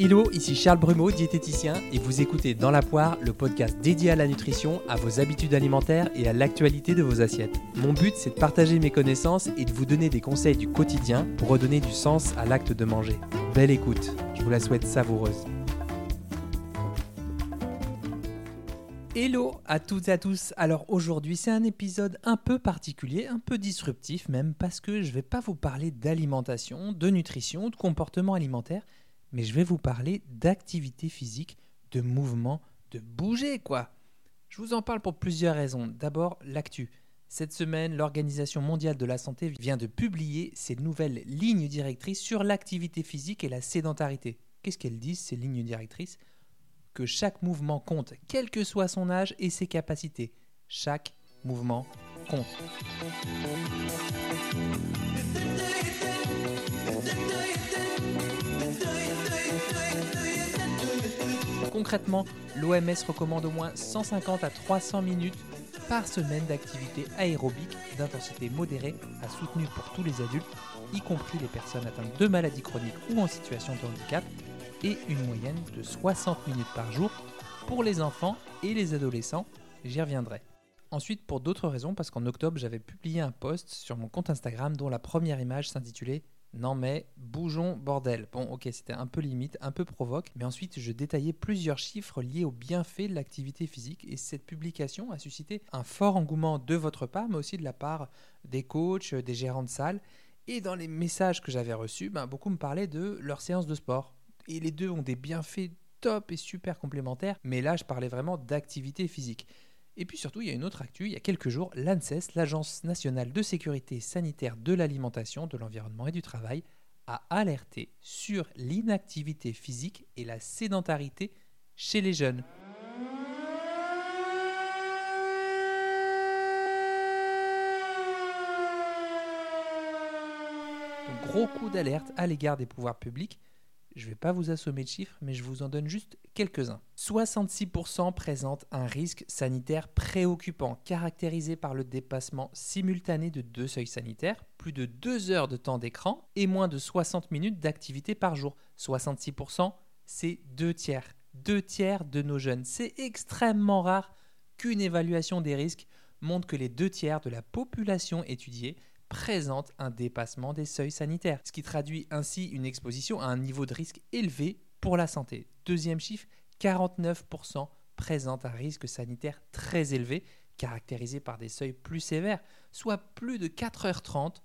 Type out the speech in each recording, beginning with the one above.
Hello, ici Charles Brumeau, diététicien, et vous écoutez Dans la poire, le podcast dédié à la nutrition, à vos habitudes alimentaires et à l'actualité de vos assiettes. Mon but, c'est de partager mes connaissances et de vous donner des conseils du quotidien pour redonner du sens à l'acte de manger. Belle écoute, je vous la souhaite savoureuse. Hello à toutes et à tous. Alors aujourd'hui, c'est un épisode un peu particulier, un peu disruptif même, parce que je ne vais pas vous parler d'alimentation, de nutrition, de comportement alimentaire mais je vais vous parler d'activité physique, de mouvement, de bouger quoi. Je vous en parle pour plusieurs raisons. D'abord, l'actu. Cette semaine, l'Organisation mondiale de la santé vient de publier ses nouvelles lignes directrices sur l'activité physique et la sédentarité. Qu'est-ce qu'elles disent, ces lignes directrices? Que chaque mouvement compte, quel que soit son âge et ses capacités. Chaque mouvement compte. Concrètement, l'OMS recommande au moins 150 à 300 minutes par semaine d'activité aérobique d'intensité modérée à soutenue pour tous les adultes, y compris les personnes atteintes de maladies chroniques ou en situation de handicap, et une moyenne de 60 minutes par jour pour les enfants et les adolescents. J'y reviendrai. Ensuite, pour d'autres raisons, parce qu'en octobre, j'avais publié un post sur mon compte Instagram dont la première image s'intitulait non mais bougeons bordel. Bon ok c'était un peu limite, un peu provoque, mais ensuite je détaillais plusieurs chiffres liés aux bienfaits de l'activité physique et cette publication a suscité un fort engouement de votre part, mais aussi de la part des coachs, des gérants de salle. Et dans les messages que j'avais reçus, ben, beaucoup me parlaient de leur séance de sport. Et les deux ont des bienfaits top et super complémentaires, mais là je parlais vraiment d'activité physique. Et puis surtout, il y a une autre actu. Il y a quelques jours, l'ANSES, l'Agence nationale de sécurité sanitaire de l'alimentation, de l'environnement et du travail, a alerté sur l'inactivité physique et la sédentarité chez les jeunes. gros coup d'alerte à l'égard des pouvoirs publics je ne vais pas vous assommer de chiffres, mais je vous en donne juste quelques-uns. 66% présentent un risque sanitaire préoccupant, caractérisé par le dépassement simultané de deux seuils sanitaires, plus de 2 heures de temps d'écran et moins de 60 minutes d'activité par jour. 66%, c'est deux tiers. Deux tiers de nos jeunes. C'est extrêmement rare qu'une évaluation des risques montre que les deux tiers de la population étudiée présente un dépassement des seuils sanitaires, ce qui traduit ainsi une exposition à un niveau de risque élevé pour la santé. Deuxième chiffre, 49% présentent un risque sanitaire très élevé, caractérisé par des seuils plus sévères, soit plus de 4h30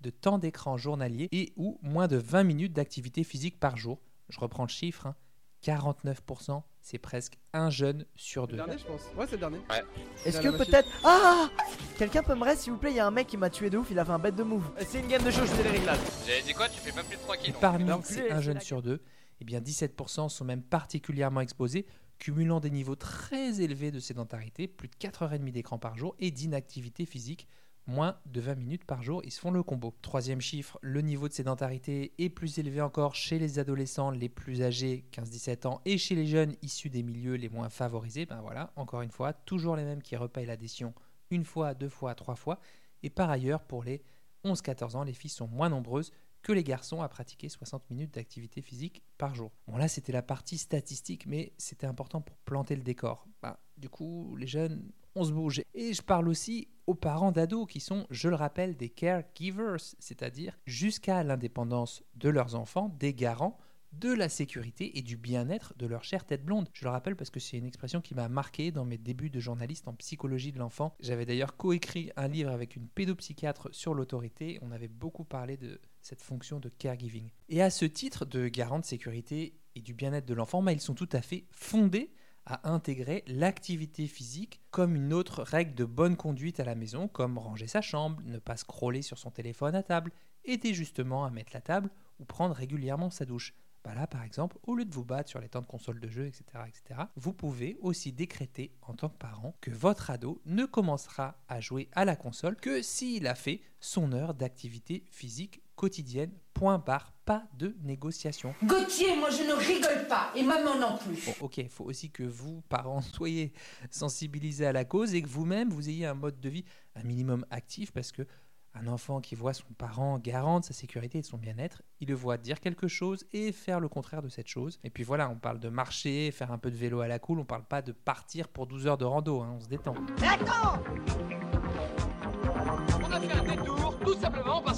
de temps d'écran journalier et ou moins de 20 minutes d'activité physique par jour. Je reprends le chiffre, hein. 49%, c'est presque un jeune sur deux. Le dernier, je pense. Ouais, c'est le dernier. Ouais. Est-ce que peut-être. Ah Quelqu'un peut me rester s'il vous plaît Il y a un mec qui m'a tué de ouf, il a fait un bête de move. C'est une game de jeu, je fais les réglages. J'avais dit quoi Tu fais pas plus de 3 Et kilos. parmi L'enculé, ces un jeune sur deux, eh bien 17% sont même particulièrement exposés, cumulant des niveaux très élevés de sédentarité, plus de 4h30 d'écran par jour, et d'inactivité physique, moins de 20 minutes par jour, ils se font le combo. Troisième chiffre, le niveau de sédentarité est plus élevé encore chez les adolescents les plus âgés, 15-17 ans, et chez les jeunes issus des milieux les moins favorisés. Ben voilà, encore une fois, toujours les mêmes qui repayent l'adhésion une fois, deux fois, trois fois. Et par ailleurs, pour les 11-14 ans, les filles sont moins nombreuses que les garçons à pratiquer 60 minutes d'activité physique par jour. Bon là c'était la partie statistique, mais c'était important pour planter le décor. Bah, du coup, les jeunes, on se bouge. Et je parle aussi aux parents d'ados qui sont, je le rappelle, des caregivers, c'est-à-dire jusqu'à l'indépendance de leurs enfants, des garants de la sécurité et du bien-être de leur chère tête blonde. Je le rappelle parce que c'est une expression qui m'a marqué dans mes débuts de journaliste en psychologie de l'enfant. J'avais d'ailleurs coécrit un livre avec une pédopsychiatre sur l'autorité. On avait beaucoup parlé de cette fonction de caregiving. Et à ce titre de garant de sécurité et du bien-être de l'enfant, bah, ils sont tout à fait fondés à intégrer l'activité physique comme une autre règle de bonne conduite à la maison, comme ranger sa chambre, ne pas scroller sur son téléphone à table, aider justement à mettre la table ou prendre régulièrement sa douche. Bah là, par exemple, au lieu de vous battre sur les temps de console de jeu, etc., etc., vous pouvez aussi décréter en tant que parent que votre ado ne commencera à jouer à la console que s'il a fait son heure d'activité physique quotidienne. Point barre, pas de négociation. Gauthier, moi je ne rigole pas, et maman non plus. Bon, ok, il faut aussi que vous, parents, soyez sensibilisés à la cause et que vous-même, vous ayez un mode de vie un minimum actif parce que Un enfant qui voit son parent garant de sa sécurité et de son bien-être, il le voit dire quelque chose et faire le contraire de cette chose. Et puis voilà, on parle de marcher, faire un peu de vélo à la cool, on parle pas de partir pour 12 heures de rando, hein, on se détend. On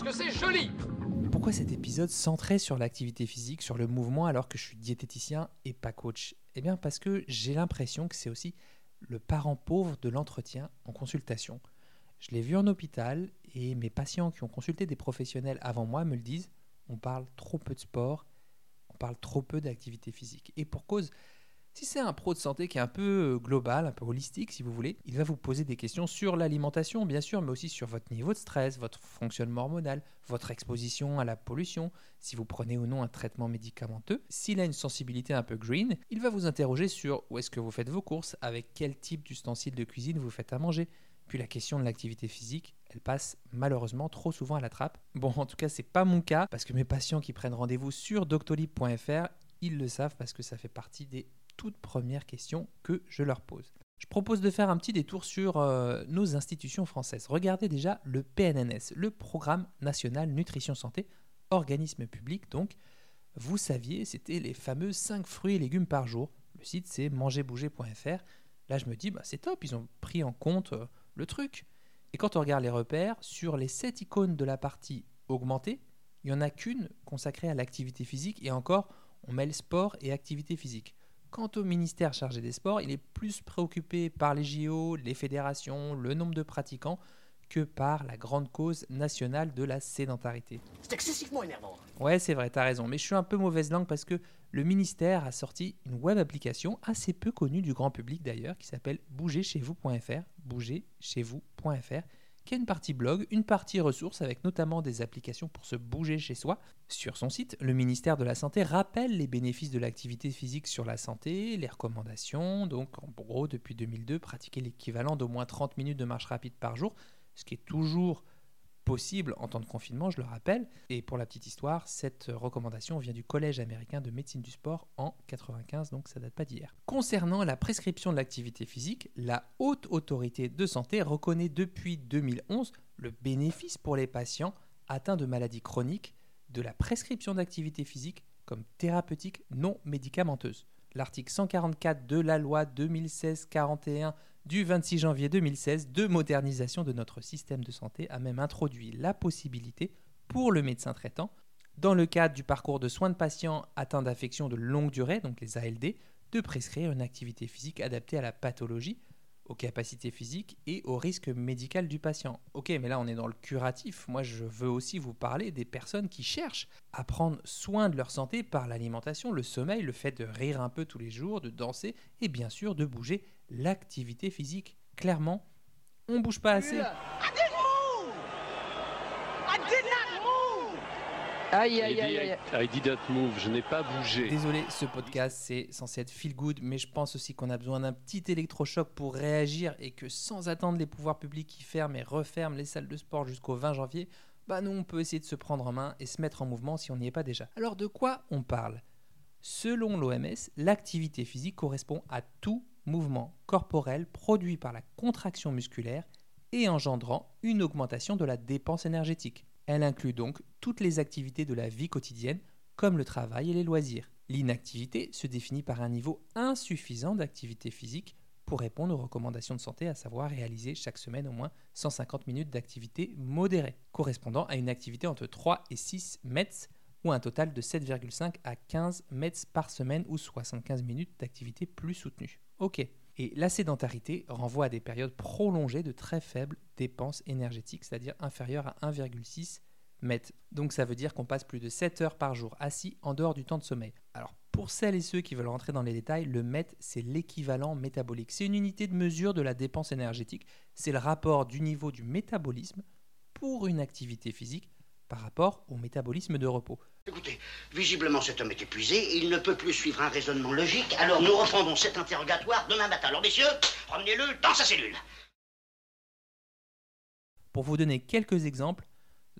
parce que c'est joli. Pourquoi cet épisode centré sur l'activité physique, sur le mouvement, alors que je suis diététicien et pas coach? Eh bien parce que j'ai l'impression que c'est aussi le parent pauvre de l'entretien en consultation. Je l'ai vu en hôpital et mes patients qui ont consulté des professionnels avant moi me le disent, on parle trop peu de sport, on parle trop peu d'activité physique. Et pour cause, si c'est un pro de santé qui est un peu euh, global, un peu holistique si vous voulez, il va vous poser des questions sur l'alimentation bien sûr, mais aussi sur votre niveau de stress, votre fonctionnement hormonal, votre exposition à la pollution, si vous prenez ou non un traitement médicamenteux. S'il a une sensibilité un peu green, il va vous interroger sur où est-ce que vous faites vos courses, avec quel type d'ustensiles de cuisine vous faites à manger. Puis la question de l'activité physique, elle passe malheureusement trop souvent à la trappe. Bon, en tout cas, c'est pas mon cas parce que mes patients qui prennent rendez-vous sur doctolib.fr, ils le savent parce que ça fait partie des toutes premières questions que je leur pose. Je propose de faire un petit détour sur euh, nos institutions françaises. Regardez déjà le PNNS, le Programme National Nutrition Santé, organisme public donc. Vous saviez, c'était les fameux 5 fruits et légumes par jour. Le site c'est mangerbouger.fr. Là je me dis, bah, c'est top, ils ont pris en compte euh, le truc. Et quand on regarde les repères, sur les 7 icônes de la partie augmentée, il n'y en a qu'une consacrée à l'activité physique et encore, on met le sport et activité physique. Quant au ministère chargé des sports, il est plus préoccupé par les JO, les fédérations, le nombre de pratiquants que par la grande cause nationale de la sédentarité. C'est excessivement énervant. Ouais, c'est vrai, t'as raison, mais je suis un peu mauvaise langue parce que le ministère a sorti une web application assez peu connue du grand public d'ailleurs qui s'appelle bougerchez-vous.fr, bougerchez-vous.fr, une partie blog, une partie ressources avec notamment des applications pour se bouger chez soi. Sur son site, le ministère de la Santé rappelle les bénéfices de l'activité physique sur la santé, les recommandations, donc en gros depuis 2002, pratiquer l'équivalent d'au moins 30 minutes de marche rapide par jour, ce qui est toujours possible en temps de confinement, je le rappelle. Et pour la petite histoire, cette recommandation vient du Collège américain de médecine du sport en 95, donc ça date pas d'hier. Concernant la prescription de l'activité physique, la Haute Autorité de Santé reconnaît depuis 2011 le bénéfice pour les patients atteints de maladies chroniques de la prescription d'activité physique comme thérapeutique non médicamenteuse. L'article 144 de la loi 2016-41 du 26 janvier 2016 de modernisation de notre système de santé a même introduit la possibilité pour le médecin traitant, dans le cadre du parcours de soins de patients atteints d'affections de longue durée, donc les ALD, de prescrire une activité physique adaptée à la pathologie, aux capacités physiques et au risque médical du patient. Ok, mais là on est dans le curatif. Moi je veux aussi vous parler des personnes qui cherchent à prendre soin de leur santé par l'alimentation, le sommeil, le fait de rire un peu tous les jours, de danser et bien sûr de bouger l'activité physique. Clairement, on bouge pas assez. Aïe, aïe, aïe, aïe. I didn't move, je n'ai pas bougé. Désolé, ce podcast c'est censé être feel good, mais je pense aussi qu'on a besoin d'un petit électrochoc pour réagir et que sans attendre les pouvoirs publics qui ferment et referment les salles de sport jusqu'au 20 janvier, bah nous on peut essayer de se prendre en main et se mettre en mouvement si on n'y est pas déjà. Alors de quoi on parle? Selon l'OMS, l'activité physique correspond à tout mouvement corporel produit par la contraction musculaire et engendrant une augmentation de la dépense énergétique. Elle inclut donc toutes les activités de la vie quotidienne, comme le travail et les loisirs. L'inactivité se définit par un niveau insuffisant d'activité physique pour répondre aux recommandations de santé, à savoir réaliser chaque semaine au moins 150 minutes d'activité modérée, correspondant à une activité entre 3 et 6 mètres ou un total de 7,5 à 15 mètres par semaine ou 75 minutes d'activité plus soutenue. Ok. Et la sédentarité renvoie à des périodes prolongées de très faibles dépenses énergétiques, c'est-à-dire inférieures à 1,6 mètres. Donc ça veut dire qu'on passe plus de 7 heures par jour assis en dehors du temps de sommeil. Alors pour celles et ceux qui veulent rentrer dans les détails, le mètre, c'est l'équivalent métabolique. C'est une unité de mesure de la dépense énergétique. C'est le rapport du niveau du métabolisme pour une activité physique par rapport au métabolisme de repos. Écoutez, visiblement cet homme est épuisé, il ne peut plus suivre un raisonnement logique, alors nous reprendrons cet interrogatoire demain matin. Alors messieurs, ramenez-le dans sa cellule. Pour vous donner quelques exemples,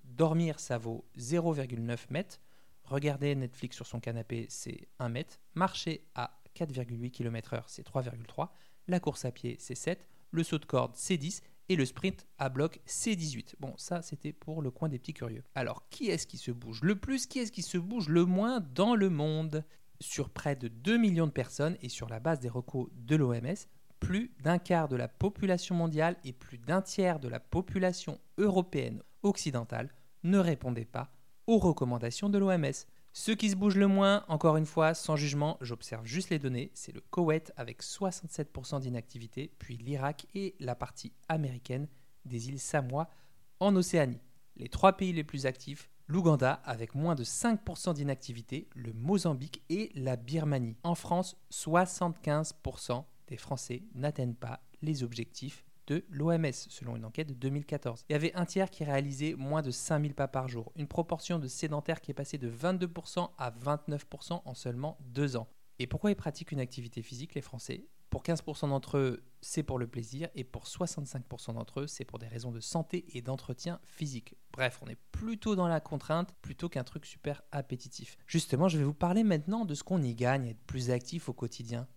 dormir ça vaut 0,9 mètres, regarder Netflix sur son canapé c'est 1 mètre, marcher à 4,8 km/h c'est 3,3, la course à pied c'est 7, le saut de corde c'est 10 et le sprint à bloc C18. Bon, ça c'était pour le coin des petits curieux. Alors, qui est-ce qui se bouge le plus? Qui est-ce qui se bouge le moins dans le monde? Sur près de 2 millions de personnes et sur la base des recos de l'OMS, plus d'un quart de la population mondiale et plus d'un tiers de la population européenne occidentale ne répondaient pas aux recommandations de l'OMS. Ceux qui se bougent le moins, encore une fois, sans jugement, j'observe juste les données, c'est le Koweït avec 67% d'inactivité, puis l'Irak et la partie américaine des îles Samoa en Océanie. Les trois pays les plus actifs, l'Ouganda avec moins de 5% d'inactivité, le Mozambique et la Birmanie. En France, 75% des Français n'atteignent pas les objectifs de l'OMS, selon une enquête de 2014. Il y avait un tiers qui réalisait moins de 5000 pas par jour, une proportion de sédentaires qui est passée de 22% à 29% en seulement deux ans. Et pourquoi ils pratiquent une activité physique, les Français? Pour 15% d'entre eux, c'est pour le plaisir, et pour 65% d'entre eux, c'est pour des raisons de santé et d'entretien physique. Bref, on est plutôt dans la contrainte plutôt qu'un truc super appétitif. Justement, je vais vous parler maintenant de ce qu'on y gagne être plus actif au quotidien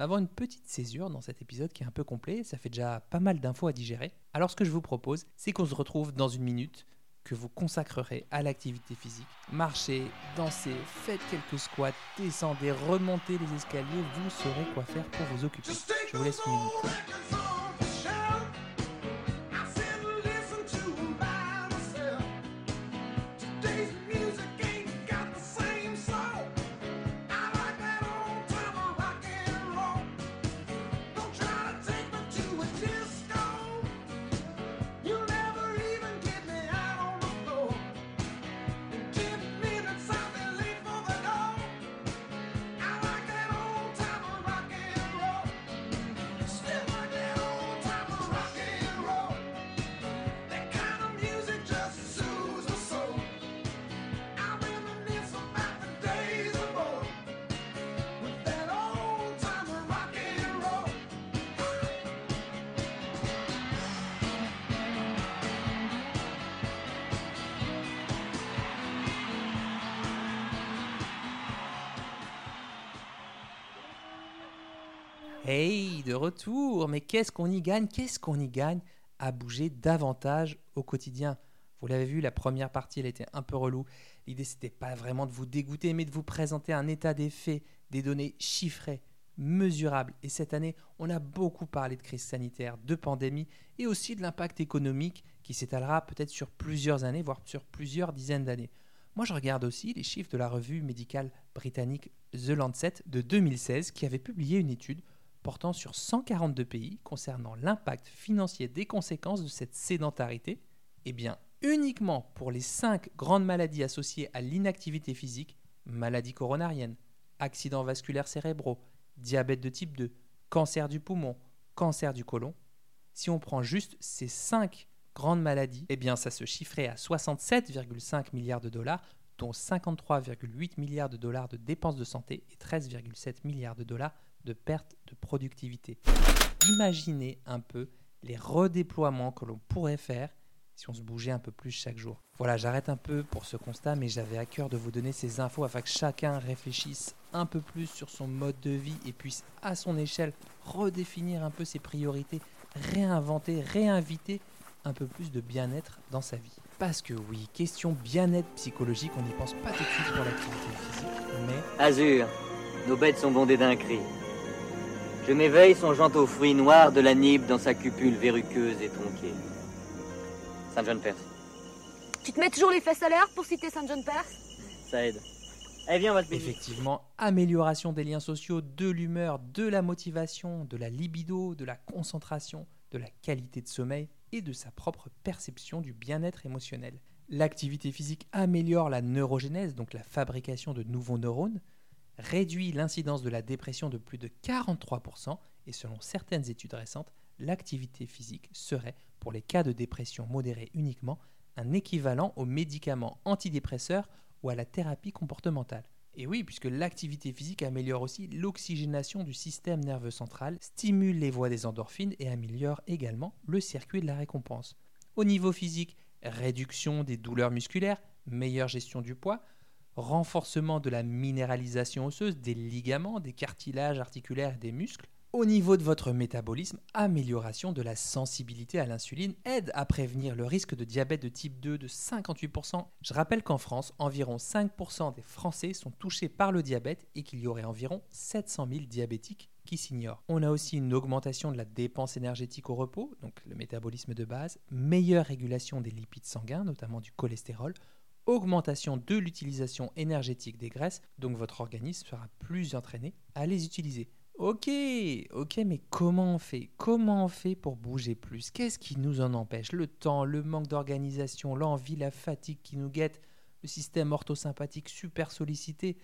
avoir une petite césure dans cet épisode qui est un peu complet, ça fait déjà pas mal d'infos à digérer. Alors ce que je vous propose, c'est qu'on se retrouve dans une minute que vous consacrerez à l'activité physique. Marchez, dansez, faites quelques squats, descendez, remontez les escaliers, vous saurez quoi faire pour vous occuper. Je vous laisse une minute. Hey, de retour Mais qu'est-ce qu'on y gagne? Qu'est-ce qu'on y gagne à bouger davantage au quotidien? Vous l'avez vu, la première partie, elle était un peu relou. L'idée, c'était pas vraiment de vous dégoûter, mais de vous présenter un état des faits, des données chiffrées, mesurables. Et cette année, on a beaucoup parlé de crise sanitaire, de pandémie, et aussi de l'impact économique qui s'étalera peut-être sur plusieurs années, voire sur plusieurs dizaines d'années. Moi, je regarde aussi les chiffres de la revue médicale britannique The Lancet de 2016 qui avait publié une étude portant sur 142 pays concernant l'impact financier des conséquences de cette sédentarité, eh bien uniquement pour les 5 grandes maladies associées à l'inactivité physique, maladies coronariennes, accidents vasculaires cérébraux, diabète de type 2, cancer du poumon, cancer du côlon, si on prend juste ces 5 grandes maladies, eh bien ça se chiffrait à 67,5 milliards de dollars, dont 53,8 milliards de dollars de dépenses de santé et 13,7 milliards de dollars de perte de productivité. Imaginez un peu les redéploiements que l'on pourrait faire si on se bougeait un peu plus chaque jour. Voilà, j'arrête un peu pour ce constat, mais j'avais à cœur de vous donner ces infos afin que chacun réfléchisse un peu plus sur son mode de vie et puisse à son échelle redéfinir un peu ses priorités, réinventer, réinviter un peu plus de bien-être dans sa vie. Parce que oui, question bien-être psychologique, on n'y pense pas tout de suite pour l'activité physique, mais... Azur, nos bêtes sont bondées d'un cri. Je m'éveille songeant aux fruits noirs de la nibe dans sa cupule verruqueuse et tronquée. Saint John Perse. Tu te mets toujours les fesses à l'air pour citer Saint John Perse? Ça aide. Allez, viens, on va Effectivement, amélioration des liens sociaux, de l'humeur, de la motivation, de la libido, de la concentration, de la qualité de sommeil et de sa propre perception du bien-être émotionnel. L'activité physique améliore la neurogénèse, donc la fabrication de nouveaux neurones, réduit l'incidence de la dépression de plus de 43% et selon certaines études récentes, l'activité physique serait, pour les cas de dépression modérée uniquement, un équivalent aux médicaments antidépresseurs ou à la thérapie comportementale. Et oui, puisque l'activité physique améliore aussi l'oxygénation du système nerveux central, stimule les voies des endorphines et améliore également le circuit de la récompense. Au niveau physique, réduction des douleurs musculaires, meilleure gestion du poids, renforcement de la minéralisation osseuse, des ligaments, des cartilages articulaires des muscles, Au niveau de votre métabolisme, amélioration de la sensibilité à l'insuline aide à prévenir le risque de diabète de type 2 de 58%. Je rappelle qu'en France, environ 5% des Français sont touchés par le diabète et qu'il y aurait environ 700 000 diabétiques qui s'ignorent. On a aussi une augmentation de la dépense énergétique au repos, donc le métabolisme de base, meilleure régulation des lipides sanguins, notamment du cholestérol, augmentation de l'utilisation énergétique des graisses, donc votre organisme sera plus entraîné à les utiliser. Ok, ok, mais comment on fait? Comment on fait pour bouger plus? Qu'est-ce qui nous en empêche? Le temps, le manque d'organisation, l'envie, la fatigue qui nous guette, le système orthosympathique super sollicité.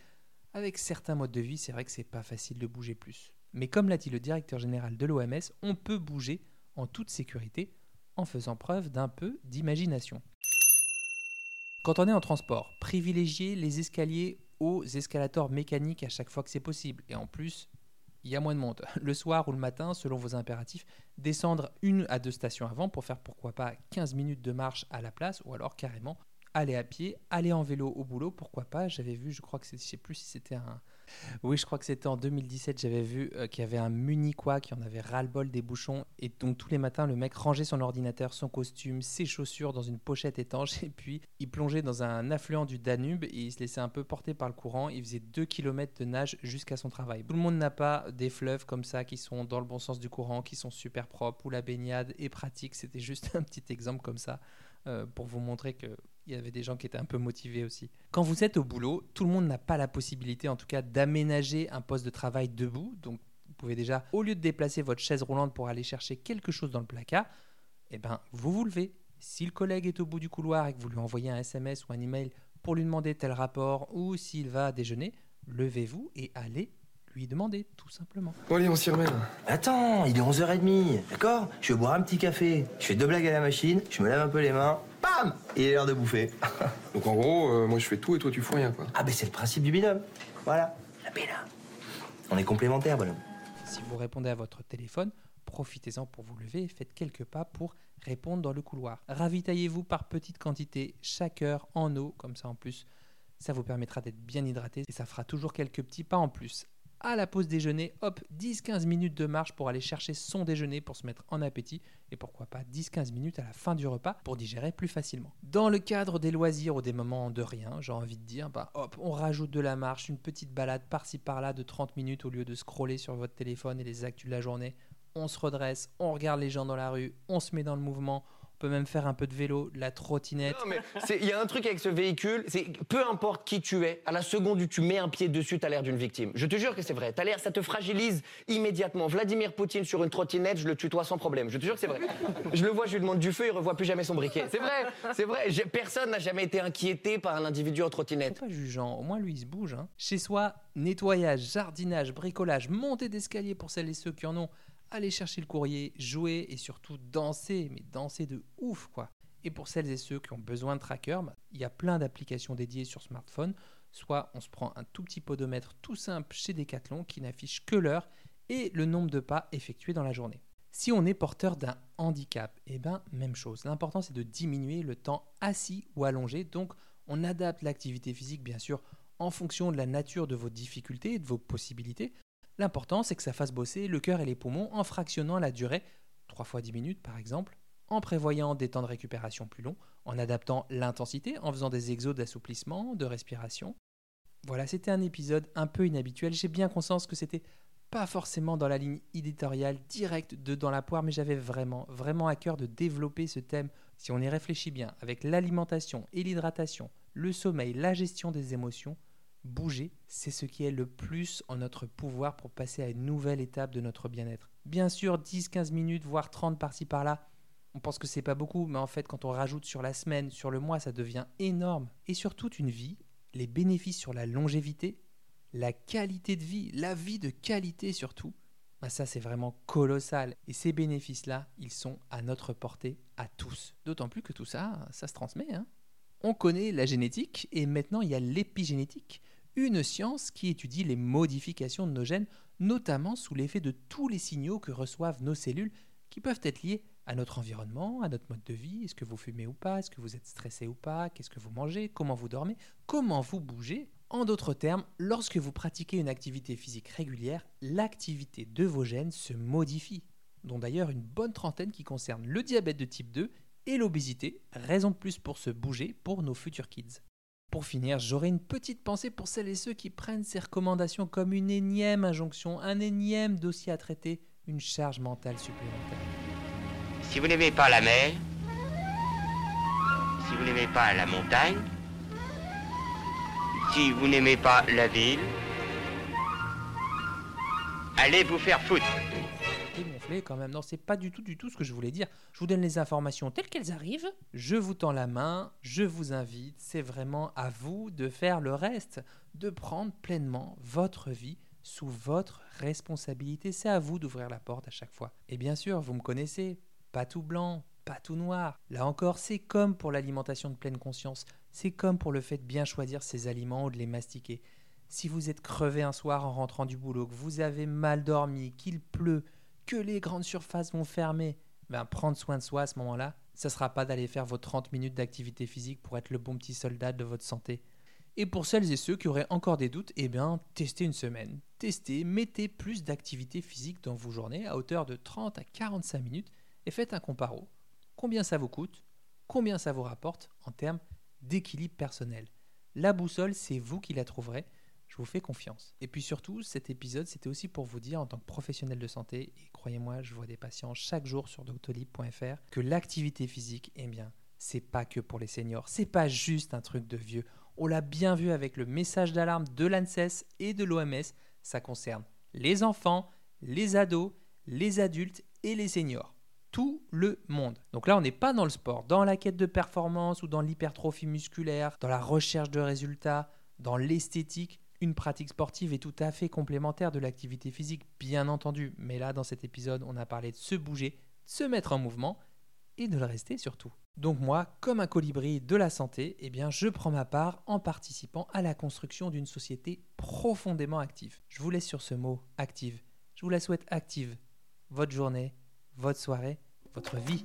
Avec certains modes de vie, c'est vrai que c'est pas facile de bouger plus. Mais comme l'a dit le directeur général de l'OMS, on peut bouger en toute sécurité en faisant preuve d'un peu d'imagination. Quand on est en transport, privilégiez les escaliers aux escalators mécaniques à chaque fois que c'est possible. Et en plus, il y a moins de monde. Le soir ou le matin, selon vos impératifs, descendre une à deux stations avant pour faire pourquoi pas 15 minutes de marche à la place ou alors carrément aller à pied, aller en vélo au boulot, pourquoi pas? J'avais vu, je crois que je sais plus si c'était un, oui, je crois que c'était en 2017, j'avais vu euh, qu'il y avait un Munichois qui en avait ras-le-bol des bouchons. Et donc tous les matins, le mec rangeait son ordinateur, son costume, ses chaussures dans une pochette étanche. Et puis il plongeait dans un affluent du Danube et il se laissait un peu porter par le courant. Il faisait 2 km de nage jusqu'à son travail. Tout le monde n'a pas des fleuves comme ça qui sont dans le bon sens du courant, qui sont super propres, où la baignade est pratique. C'était juste un petit exemple comme ça euh, pour vous montrer que il y avait des gens qui étaient un peu motivés aussi. Quand vous êtes au boulot, tout le monde n'a pas la possibilité, en tout cas, d'aménager un poste de travail debout. Donc, vous pouvez déjà, au lieu de déplacer votre chaise roulante pour aller chercher quelque chose dans le placard, eh ben, vous vous levez. Si le collègue est au bout du couloir et que vous lui envoyez un SMS ou un email pour lui demander tel rapport ou s'il va déjeuner, levez-vous et allez lui demander, tout simplement. Bon, allez, on s'y remet. Attends, il est 11h30, d'accord? Je vais boire un petit café, je fais deux blagues à la machine, je me lave un peu les mains, bam Il est l'heure de bouffer. Donc en gros, euh, moi je fais tout et toi tu fous rien, quoi. Ah, ben c'est le principe du binôme. Voilà, la binôme. On est complémentaires, bonhomme. Si vous répondez à votre téléphone, profitez-en pour vous lever et faites quelques pas pour répondre dans le couloir. Ravitaillez-vous par petites quantités chaque heure en eau, comme ça en plus, ça vous permettra d'être bien hydraté et ça fera toujours quelques petits pas en plus à la pause déjeuner, hop, 10-15 minutes de marche pour aller chercher son déjeuner pour se mettre en appétit et pourquoi pas 10-15 minutes à la fin du repas pour digérer plus facilement. Dans le cadre des loisirs ou des moments de rien, j'ai envie de dire, bah hop, on rajoute de la marche, une petite balade par-ci par-là de 30 minutes au lieu de scroller sur votre téléphone et les actus de la journée. On se redresse, on regarde les gens dans la rue, on se met dans le mouvement, peut même faire un peu de vélo, la trottinette. Non, mais il y a un truc avec ce véhicule, c'est peu importe qui tu es, à la seconde où tu mets un pied dessus, t'as l'air d'une victime. Je te jure que c'est vrai. T'as l'air, ça te fragilise immédiatement. Vladimir Poutine sur une trottinette, je le tutoie sans problème. Je te jure que c'est vrai. Je le vois, je lui demande du feu, il revoit plus jamais son briquet. C'est vrai, c'est vrai. Personne n'a jamais été inquiété par un individu en trottinette. Pas jugeant, au moins lui il se bouge. Hein. Chez soi, nettoyage, jardinage, bricolage, montée d'escalier pour celles et ceux qui en ont aller chercher le courrier, jouer et surtout danser, mais danser de ouf quoi. Et pour celles et ceux qui ont besoin de tracker, bah, il y a plein d'applications dédiées sur smartphone. Soit on se prend un tout petit podomètre tout simple chez Decathlon qui n'affiche que l'heure et le nombre de pas effectués dans la journée. Si on est porteur d'un handicap, eh ben même chose. L'important c'est de diminuer le temps assis ou allongé. Donc on adapte l'activité physique bien sûr en fonction de la nature de vos difficultés et de vos possibilités. L'important, c'est que ça fasse bosser le cœur et les poumons en fractionnant la durée, 3 fois 10 minutes par exemple, en prévoyant des temps de récupération plus longs, en adaptant l'intensité, en faisant des exos d'assouplissement, de respiration. Voilà, c'était un épisode un peu inhabituel. J'ai bien conscience que c'était pas forcément dans la ligne éditoriale directe de Dans la poire, mais j'avais vraiment, vraiment à cœur de développer ce thème, si on y réfléchit bien, avec l'alimentation et l'hydratation, le sommeil, la gestion des émotions, Bouger, c'est ce qui est le plus en notre pouvoir pour passer à une nouvelle étape de notre bien-être. Bien sûr, 10-15 minutes, voire 30 par-ci par-là, on pense que c'est pas beaucoup, mais en fait, quand on rajoute sur la semaine, sur le mois, ça devient énorme. Et sur toute une vie, les bénéfices sur la longévité, la qualité de vie, la vie de qualité surtout, bah ça c'est vraiment colossal. Et ces bénéfices-là, ils sont à notre portée à tous. D'autant plus que tout ça, ça se transmet. Hein. On connaît la génétique et maintenant il y a l'épigénétique une science qui étudie les modifications de nos gènes, notamment sous l'effet de tous les signaux que reçoivent nos cellules qui peuvent être liés à notre environnement, à notre mode de vie, est-ce que vous fumez ou pas, est-ce que vous êtes stressé ou pas, qu'est-ce que vous mangez, comment vous dormez, comment vous bougez? En d'autres termes, lorsque vous pratiquez une activité physique régulière, l'activité de vos gènes se modifie, dont d'ailleurs une bonne trentaine qui concernent le diabète de type 2 et l'obésité, raison de plus pour se bouger pour nos futurs kids. Pour finir, j'aurai une petite pensée pour celles et ceux qui prennent ces recommandations comme une énième injonction, un énième dossier à traiter, une charge mentale supplémentaire. Si vous n'aimez pas la mer, si vous n'aimez pas la montagne, si vous n'aimez pas la ville, allez vous faire foutre. Gonflé quand même. Non, c'est pas du tout, du tout ce que je voulais dire. Je vous donne les informations telles qu'elles arrivent. Je vous tends la main, je vous invite. C'est vraiment à vous de faire le reste, de prendre pleinement votre vie sous votre responsabilité. C'est à vous d'ouvrir la porte à chaque fois. Et bien sûr, vous me connaissez, pas tout blanc, pas tout noir. Là encore, c'est comme pour l'alimentation de pleine conscience. C'est comme pour le fait de bien choisir ses aliments ou de les mastiquer. Si vous êtes crevé un soir en rentrant du boulot, que vous avez mal dormi, qu'il pleut, que les grandes surfaces vont fermer, ben prendre soin de soi à ce moment-là, ça ne sera pas d'aller faire vos 30 minutes d'activité physique pour être le bon petit soldat de votre santé. Et pour celles et ceux qui auraient encore des doutes, eh bien, testez une semaine. Testez, mettez plus d'activité physique dans vos journées à hauteur de 30 à 45 minutes et faites un comparo. Combien ça vous coûte? Combien ça vous rapporte en termes d'équilibre personnel? La boussole, c'est vous qui la trouverez je vous fais confiance. Et puis surtout, cet épisode, c'était aussi pour vous dire en tant que professionnel de santé, croyez-moi, je vois des patients chaque jour sur doctolib.fr, que l'activité physique, eh bien, c'est pas que pour les seniors, c'est pas juste un truc de vieux. On l'a bien vu avec le message d'alarme de l'ANSES et de l'OMS, ça concerne les enfants, les ados, les adultes et les seniors. Tout le monde. Donc là, on n'est pas dans le sport, dans la quête de performance ou dans l'hypertrophie musculaire, dans la recherche de résultats, dans l'esthétique une pratique sportive est tout à fait complémentaire de l'activité physique, bien entendu. Mais là, dans cet épisode, on a parlé de se bouger, de se mettre en mouvement et de le rester surtout. Donc moi, comme un colibri de la santé, eh bien, je prends ma part en participant à la construction d'une société profondément active. Je vous laisse sur ce mot active. Je vous la souhaite active. Votre journée, votre soirée, votre vie.